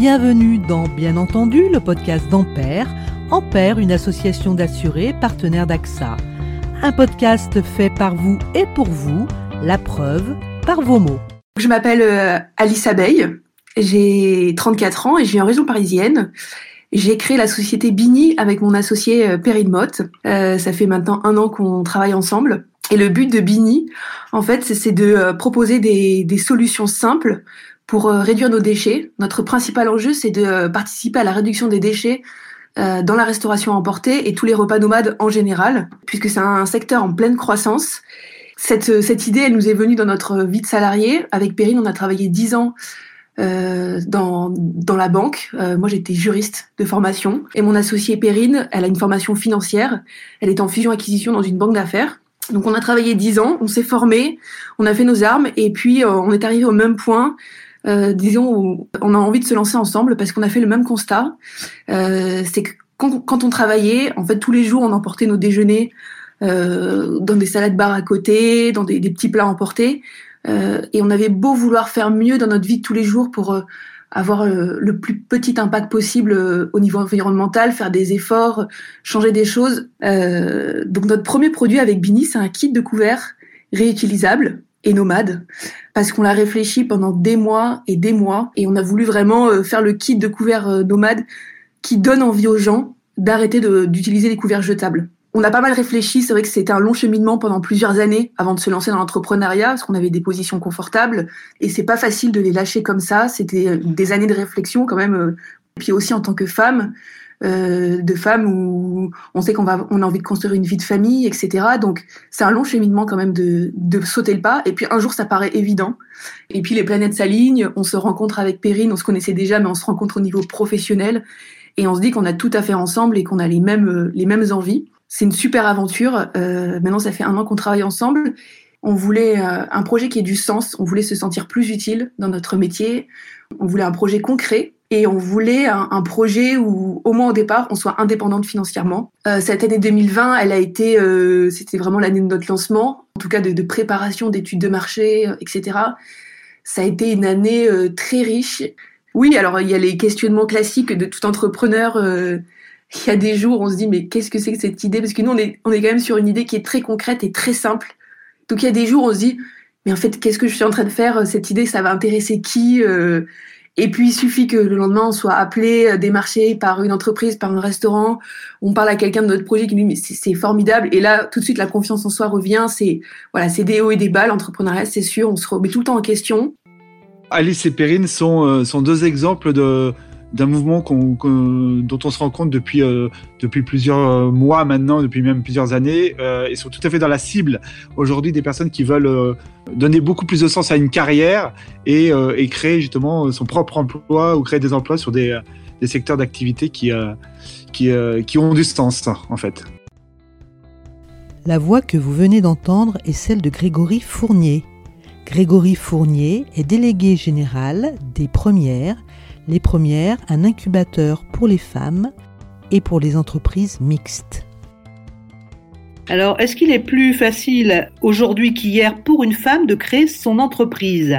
Bienvenue dans Bien entendu, le podcast d'Ampère. Ampère, une association d'assurés partenaire d'AXA. Un podcast fait par vous et pour vous, la preuve par vos mots. Je m'appelle euh, Alice Abeille, j'ai 34 ans et je vis en région parisienne. J'ai créé la société Bini avec mon associé euh, Perrine Motte. Euh, ça fait maintenant un an qu'on travaille ensemble. Et le but de Bini, en fait, c'est de proposer des, solutions simples pour réduire nos déchets. Notre principal enjeu, c'est de participer à la réduction des déchets dans la restauration emportée et tous les repas nomades en général, puisque c'est un secteur en pleine croissance. Cette, cette idée, elle nous est venue dans notre vie de salarié. Avec Perrine, on a travaillé dix ans euh, dans, dans la banque. Euh, moi, j'étais juriste de formation. Et mon associée Perrine, elle a une formation financière. Elle est en fusion-acquisition dans une banque d'affaires. Donc, on a travaillé dix ans, on s'est formé, on a fait nos armes, et puis euh, on est arrivé au même point. Euh, disons, on a envie de se lancer ensemble parce qu'on a fait le même constat. C'est que quand, on travaillait, en fait, tous les jours, on emportait nos déjeuners dans des salades bar à côté, dans des, des petits plats emportés. Euh, et on avait beau vouloir faire mieux dans notre vie de tous les jours pour euh, avoir euh, le plus petit impact possible au niveau environnemental, faire des efforts, changer des choses. donc notre premier produit avec Bini, c'est un kit de couverts réutilisable et nomade, parce qu'on l'a réfléchi pendant des mois et des mois, et on a voulu vraiment faire le kit de couverts nomade qui donne envie aux gens d'arrêter d'utiliser les couverts jetables on a pas mal réfléchi. C'est vrai que c'était un long cheminement pendant plusieurs années avant de se lancer dans l'entrepreneuriat, parce qu'on avait des positions confortables et c'est pas facile de les lâcher comme ça. C'était euh, des années de réflexion quand même. Euh, puis aussi en tant que femme, euh, de femme où on sait qu'on va, on a envie de construire une vie de famille, etc. Donc c'est un long cheminement quand même de, de sauter le pas. Et puis un jour ça paraît évident. Et puis les planètes s'alignent. On se rencontre avec Perrine. On se connaissait déjà, mais on se rencontre au niveau professionnel. Et on se dit qu'on a tout à faire ensemble et qu'on a les mêmes, les mêmes envies c'est une super aventure. Euh, maintenant, ça fait un an qu'on travaille ensemble. On voulait euh, un projet qui ait du sens. On voulait se sentir plus utile dans notre métier. On voulait un projet concret et on voulait un, projet où, au moins au départ, on soit indépendante financièrement. Euh, cette année 2020, elle a été, euh, c'était vraiment l'année de notre lancement, en tout cas de, préparation, d'études de marché, etc. Ça a été une année très riche. Oui, alors il y a les questionnements classiques de tout entrepreneur il y a des jours, on se dit, mais qu'est-ce que c'est que cette idée? Parce que nous, on est, on est quand même sur une idée qui est très concrète et très simple. Donc il y a des jours, on se dit, mais en fait, qu'est-ce que je suis en train de faire? Cette idée, ça va intéresser qui euh? Et puis, il suffit que le lendemain, on soit appelé, euh, démarché par une entreprise, par un restaurant. On parle à quelqu'un de notre projet qui nous dit, c'est formidable. Et là, tout de suite, la confiance en soi revient. C'est voilà, c'est des hauts et des bas. L'entrepreneuriat, c'est sûr, on se remet tout le temps en question. Alice et Perrine sont, euh, sont deux exemples de, d'un mouvement dont on se rend compte depuis, euh, depuis plusieurs euh, mois maintenant, depuis même plusieurs années, euh, et sont tout à fait dans la cible aujourd'hui des personnes qui veulent donner beaucoup plus de sens à une carrière et, créer justement son propre emploi ou créer des emplois sur des, des secteurs d'activité qui, qui, qui ont du sens en fait. La voix que vous venez d'entendre est celle de Grégory Fournier. Grégory Fournier est délégué général des premières les premières, un incubateur pour les femmes et pour les entreprises mixtes. Alors, est-ce qu'il est plus facile aujourd'hui qu'hier pour une femme de créer son entreprise?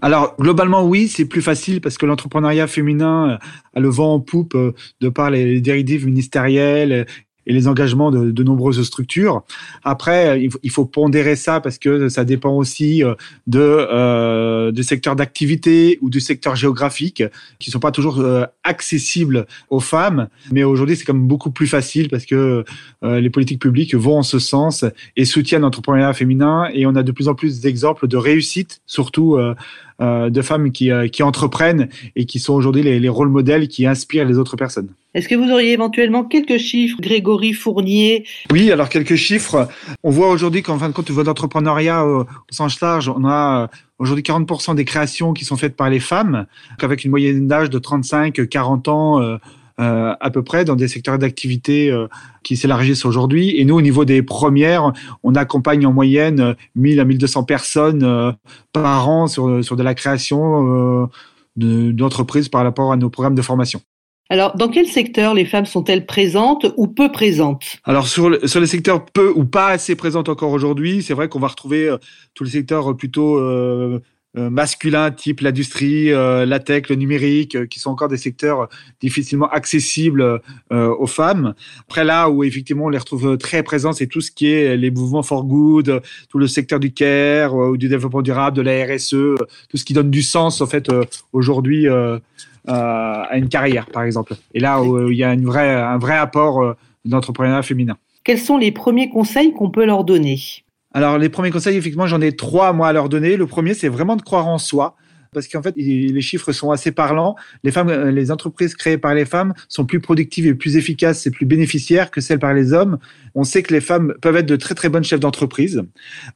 Alors globalement oui, c'est plus facile parce que l'entrepreneuriat féminin a le vent en poupe euh, de par les dérives ministérielles et les engagements de, nombreuses structures. Après, il faut, pondérer ça parce que ça dépend aussi euh, de euh, du secteur d'activité ou du secteur géographique qui sont pas toujours euh, accessibles aux femmes. Mais aujourd'hui, c'est quand même beaucoup plus facile parce que euh, les politiques publiques vont en ce sens et soutiennent l'entrepreneuriat féminin et on a de plus en plus d'exemples de réussite, surtout euh, de femmes qui, euh, qui, entreprennent et qui sont aujourd'hui les, rôles modèles qui inspirent les autres personnes. Est-ce que vous auriez éventuellement quelques chiffres, Grégory Fournier? Oui, alors quelques chiffres. On voit aujourd'hui qu'en fin de compte, au niveau d'entrepreneuriat au sens large, on a euh, aujourd'hui 40% des créations qui sont faites par les femmes, avec une moyenne d'âge de 35-40 ans euh, à peu près dans des secteurs d'activité euh, qui s'élargissent aujourd'hui. Et nous, au niveau des premières, on accompagne en moyenne 1000 à 1200 personnes euh, par an sur, sur de la création d'entreprises par rapport à nos programmes de formation. Alors, dans quel secteur les femmes sont-elles présentes ou peu présentes? Alors, sur, le, sur les secteurs peu ou pas assez présentes encore aujourd'hui, c'est vrai qu'on va retrouver tous les secteurs plutôt euh, masculins type l'industrie, euh, la tech, le numérique, euh, qui sont encore des secteurs difficilement accessibles aux femmes. Après là où effectivement on les retrouve très présents, c'est tout ce qui est les mouvements for good, tout le secteur du care du développement durable, de la RSE, tout ce qui donne du sens en fait aujourd'hui à une carrière par exemple. Et là où il y a une vraie, un vrai apport d'entrepreneuriat féminin. Quels sont les premiers conseils qu'on peut leur donner? Alors, les premiers conseils, effectivement, j'en ai trois, moi, à leur donner. Le premier, c'est vraiment de croire en soi. Parce qu'en fait, les chiffres sont assez parlants. Les femmes, euh, les entreprises créées par les femmes sont plus productives et plus efficaces et plus bénéficiaires que celles par les hommes. On sait que les femmes peuvent être de très très bonnes chefs d'entreprise.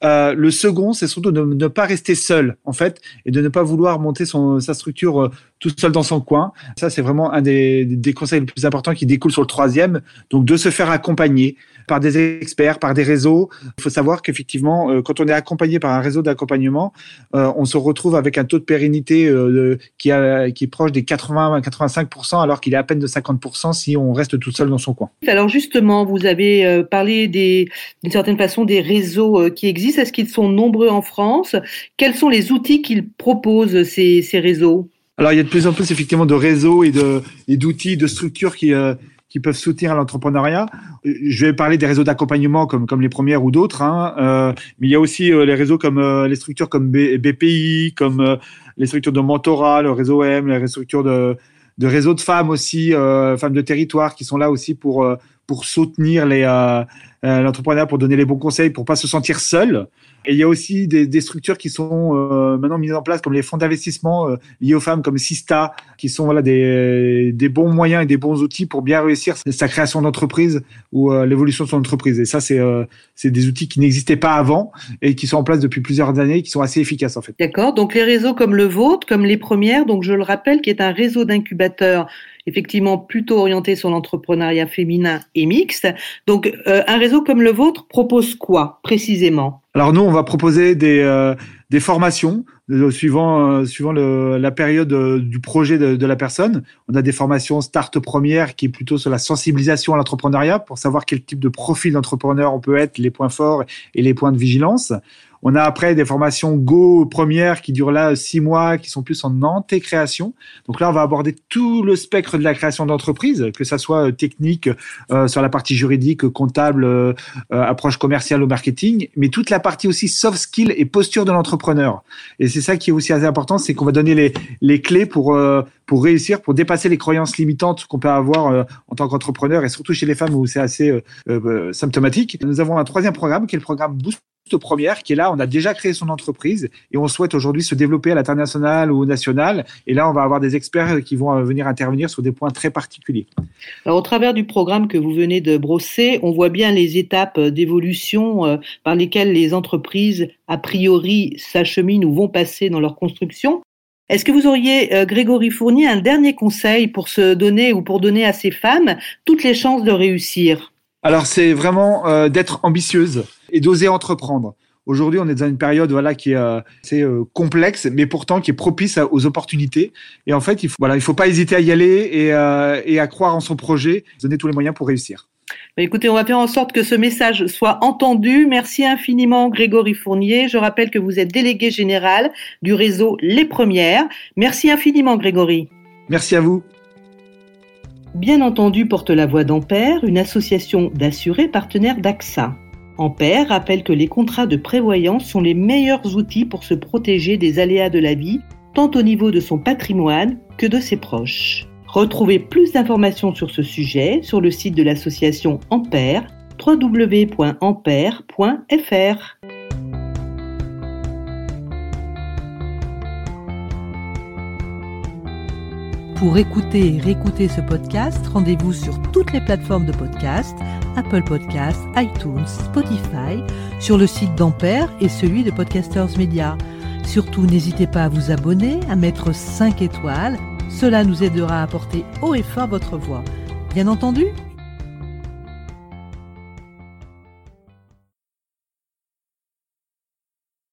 Euh, le second, c'est surtout de ne pas rester seul, en fait, et de ne pas vouloir monter son, sa structure euh, tout seul dans son coin. Ça, c'est vraiment un des, conseils les plus importants qui découle sur le troisième. Donc, de se faire accompagner par des experts, par des réseaux. Il faut savoir qu'effectivement, quand on est accompagné par un réseau d'accompagnement, on se retrouve avec un taux de pérennité euh, qui, qui est proche des 80-85%, alors qu'il est à peine de 50% si on reste tout seul dans son coin. Alors justement, vous avez parlé d'une certaine façon des réseaux qui existent. Est-ce qu'ils sont nombreux en France? Quels sont les outils qu'ils proposent, ces, ces réseaux? Alors, il y a de plus en plus effectivement de réseaux et d'outils, de, de structures qui, qui peuvent soutenir l'entrepreneuriat. Je vais parler des réseaux d'accompagnement comme, comme les premières ou d'autres, hein. euh, mais il y a aussi euh, les réseaux comme euh, les structures comme BPI, comme les structures de mentorat, le réseau M, les structures de, de réseaux de femmes aussi, femmes de territoire qui sont là aussi pour, pour soutenir les, l'entrepreneuriat, pour donner les bons conseils, pour pas se sentir seul. Et il y a aussi des, structures qui sont euh, maintenant mises en place, comme les fonds d'investissement euh, liés aux femmes, comme Sista, qui sont voilà, des, des, bons moyens et des bons outils pour bien réussir sa création d'entreprise ou euh, l'évolution de son entreprise. Et ça, c'est c'est des outils qui n'existaient pas avant et qui sont en place depuis plusieurs années qui sont assez efficaces en fait. D'accord. Donc les réseaux comme le vôtre, comme les premières, donc je le rappelle, qui est un réseau d'incubateurs effectivement plutôt orienté sur l'entrepreneuriat féminin et mixte. Donc, un réseau comme le vôtre propose quoi précisément? Alors nous, on va proposer des, euh, formations suivant, euh, suivant la période du projet de, la personne. On a des formations Start Première qui est plutôt sur la sensibilisation à l'entrepreneuriat pour savoir quel type de profil d'entrepreneur on peut être, les points forts et les points de vigilance. On a après des formations Go premières qui durent là six mois, qui sont plus en anté-création. Donc là, on va aborder tout le spectre de la création d'entreprise, que ça soit euh, technique euh, sur la partie juridique, comptable, euh, approche commerciale au marketing, mais toute la partie aussi soft skill et posture de l'entrepreneur. C'est ça qui est aussi assez important, c'est qu'on va donner les, les clés pour pour réussir, pour dépasser les croyances limitantes qu'on peut avoir en tant qu'entrepreneur et surtout chez les femmes où c'est assez symptomatique. Nous avons un troisième programme qui est le programme Boost première qui est là, on a déjà créé son entreprise et on souhaite aujourd'hui se développer à l'international ou au national. Et là, on va avoir des experts qui vont euh, venir intervenir sur des points très particuliers. Alors, au travers du programme que vous venez de brosser, on voit bien les étapes d'évolution euh, par lesquelles les entreprises, a priori, s'acheminent ou vont passer dans leur construction. Est-ce que vous auriez, euh, Grégory Fournier, un dernier conseil pour se donner ou pour donner à ces femmes toutes les chances de réussir? Alors, c'est vraiment d'être ambitieuse et d'oser entreprendre. Aujourd'hui, on est dans une période voilà qui est euh, assez euh, complexe, mais pourtant qui est propice aux opportunités. Et en fait, il faut voilà, il faut pas hésiter à y aller et, euh, et à croire en son projet, donner tous les moyens pour réussir. Bah, écoutez, on va faire en sorte que ce message soit entendu. Merci infiniment, Grégory Fournier. Je rappelle que vous êtes délégué général du réseau Les Premières. Merci infiniment, Grégory. Merci à vous. Bien entendu, porte la voix d'Ampère, une association d'assurés partenaires d'AXA. Ampère rappelle que les contrats de prévoyance sont les meilleurs outils pour se protéger des aléas de la vie, tant au niveau de son patrimoine que de ses proches. Retrouvez plus d'informations sur ce sujet sur le site de l'association Ampère www.ampère.fr. Pour écouter et réécouter ce podcast, rendez-vous sur toutes les plateformes de podcast Apple Podcasts, iTunes, Spotify, sur le site d'Ampère et celui de Podcasters Media. Surtout, n'hésitez pas à vous abonner, à mettre 5 étoiles. Cela nous aidera à porter haut et fort votre voix. Bien entendu,